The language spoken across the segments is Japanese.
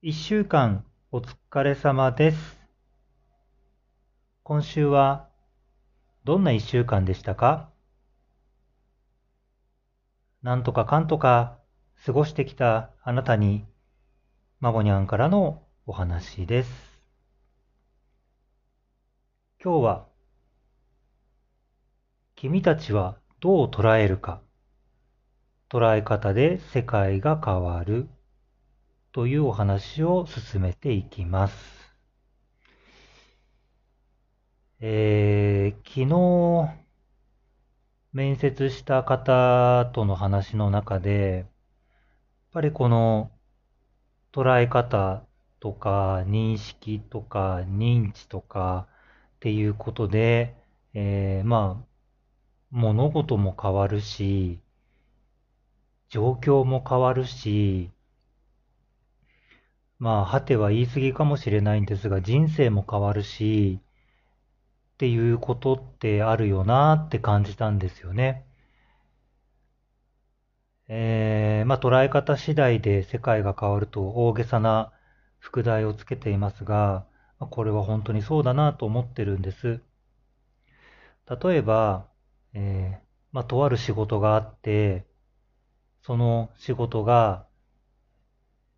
一週間お疲れ様です。今週はどんな一週間でしたか？なんとかかんとか過ごしてきたあなたに、マボニャンからのお話です。今日は、君たちはどう捉えるか、捉え方で世界が変わるというお話を進めていきます。えー、昨日、面接した方との話の中で、やっぱりこの捉え方とか認識とか認知とかっていうことで、えー、まあ、物事も変わるし、状況も変わるし、まあ、はては言い過ぎかもしれないんですが、人生も変わるし、っていうことってあるよなって感じたんですよね。えー、まあ捉え方次第で世界が変わると大げさな副題をつけていますが、これは本当にそうだなと思ってるんです。例えば、えー、まあとある仕事があって、その仕事が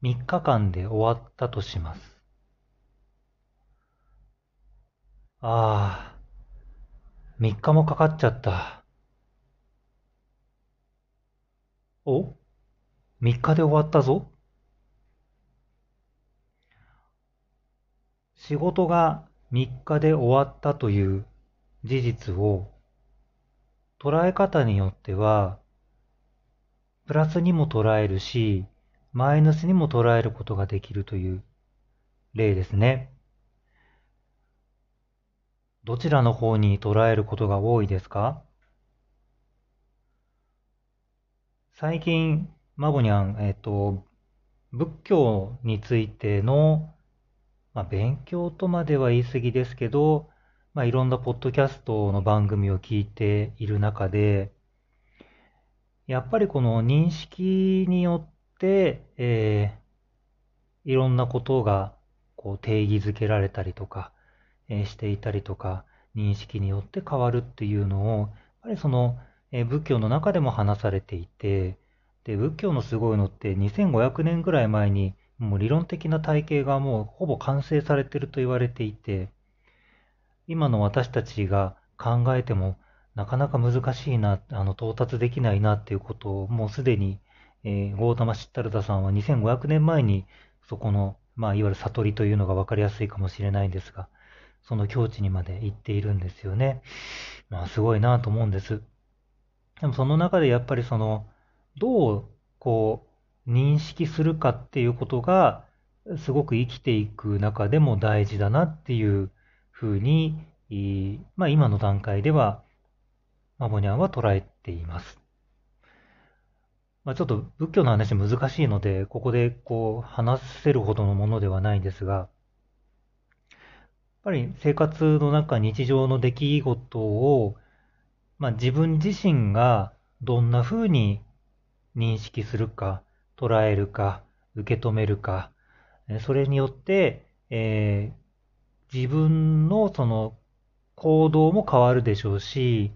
3日間で終わったとします。ああ、3日もかかっちゃった。お ?3 日で終わったぞ。仕事が3日で終わったという事実を捉え方によってはプラスにも捉えるしマイナスにも捉えることができるという例ですね。どちらの方に捉えることが多いですか？最近、マボニャン、えっ、と、仏教についての、まあ、勉強とまでは言い過ぎですけど、まあ、いろんなポッドキャストの番組を聞いている中で、やっぱりこの認識によって、えー、いろんなことがこう定義づけられたりとか、えー、していたりとか、認識によって変わるっていうのを、やっぱりその、えー、仏教の中でも話されていて、で、仏教のすごいのって2500年ぐらい前にもう理論的な体系がもうほぼ完成されてると言われていて、今の私たちが考えてもなかなか難しいな、あの、到達できないなっていうことをもうすでにえー、ゴータマ・シッタルダさんは2500年前にそこの、まあ、いわゆる悟りというのが分かりやすいかもしれないんですが、その境地にまで行っているんですよね。まあ、すごいなと思うんです。でもその中でやっぱりその、どう、こう、認識するかっていうことが、すごく生きていく中でも大事だなっていうふうに、まあ、今の段階では、マボニャンは捉えています。まあ、ちょっと仏教の話難しいので、ここでこう話せるほどのものではないんですが、やっぱり生活の中、日常の出来事を、まあ、自分自身がどんな風に認識するか、捉えるか、受け止めるか、それによって、えー、自分のその行動も変わるでしょうし、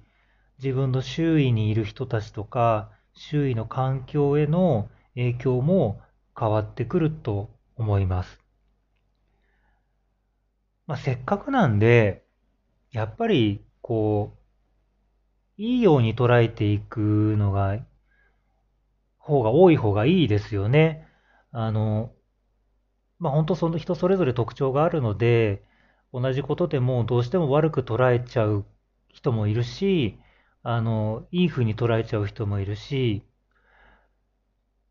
自分の周囲にいる人たちとか、周囲の環境への影響も変わってくると思います。まあ、せっかくなんで、やっぱり、こう、いいように捉えていくのが、方が多い方がいいですよね。あの、まあ、本当その人それぞれ特徴があるので、同じことでもどうしても悪く捉えちゃう人もいるし、あの、いい風に捉えちゃう人もいるし、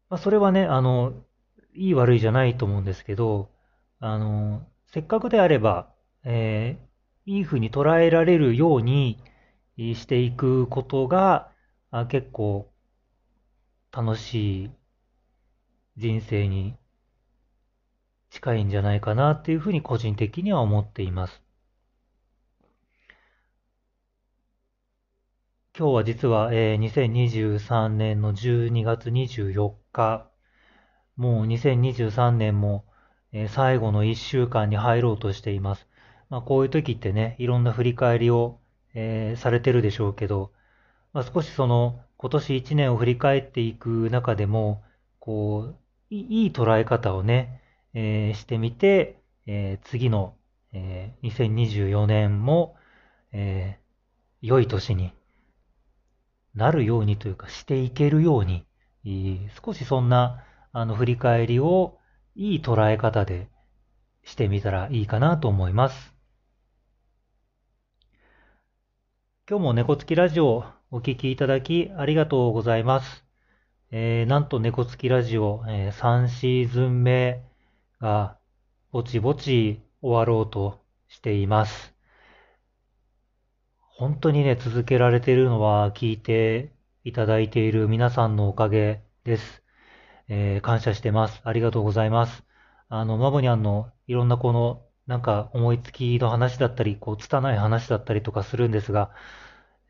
まあ、それはね、あの、いい悪いじゃないと思うんですけど、あの、せっかくであれば、えー、いい風に捉えられるようにしていくことが、あ結構楽しい人生に近いんじゃないかなっていうふうに個人的には思っています。今日は実は、えー、2023年の12月24日、もう2023年も、えー最後の1週間に入ろうとしています。まあ、こういう時ってね、いろんな振り返りを、えーされてるでしょうけど、まあ、少しその今年1年を振り返っていく中でも、こう、いい捉え方をね、えーしてみて、えー次の、えー2024年も、え良い年になるようにというか、していけるように、少しそんな、あの、振り返りをいい捉え方でしてみたらいいかなと思います。今日も猫つきラジオお聞きいただきありがとうございます。えーなんと猫つきラジオ、え3シーズン目がぼちぼち終わろうとしています。本当にね、続けられているのは聞いていただいている皆さんのおかげです。えー感謝してます。ありがとうございます。あの、マボニャンのいろんなこの、なんか思いつきの話だったり、こう、拙い話だったりとかするんですが、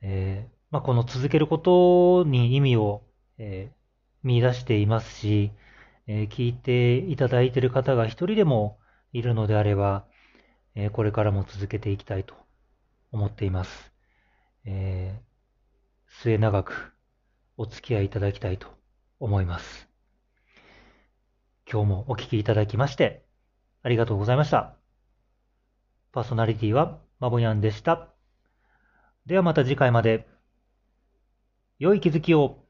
えーまあ、この続けることに意味を、えー見出していますし、えー聞いていただいている方が一人でもいるのであれば、えーこれからも続けていきたいと思っています。えー末永くお付き合いいただきたいと思います。今日もお聞きいただきまして、ありがとうございました。パーソナリティはマボニャンでした。ではまた次回まで。良い気づきを。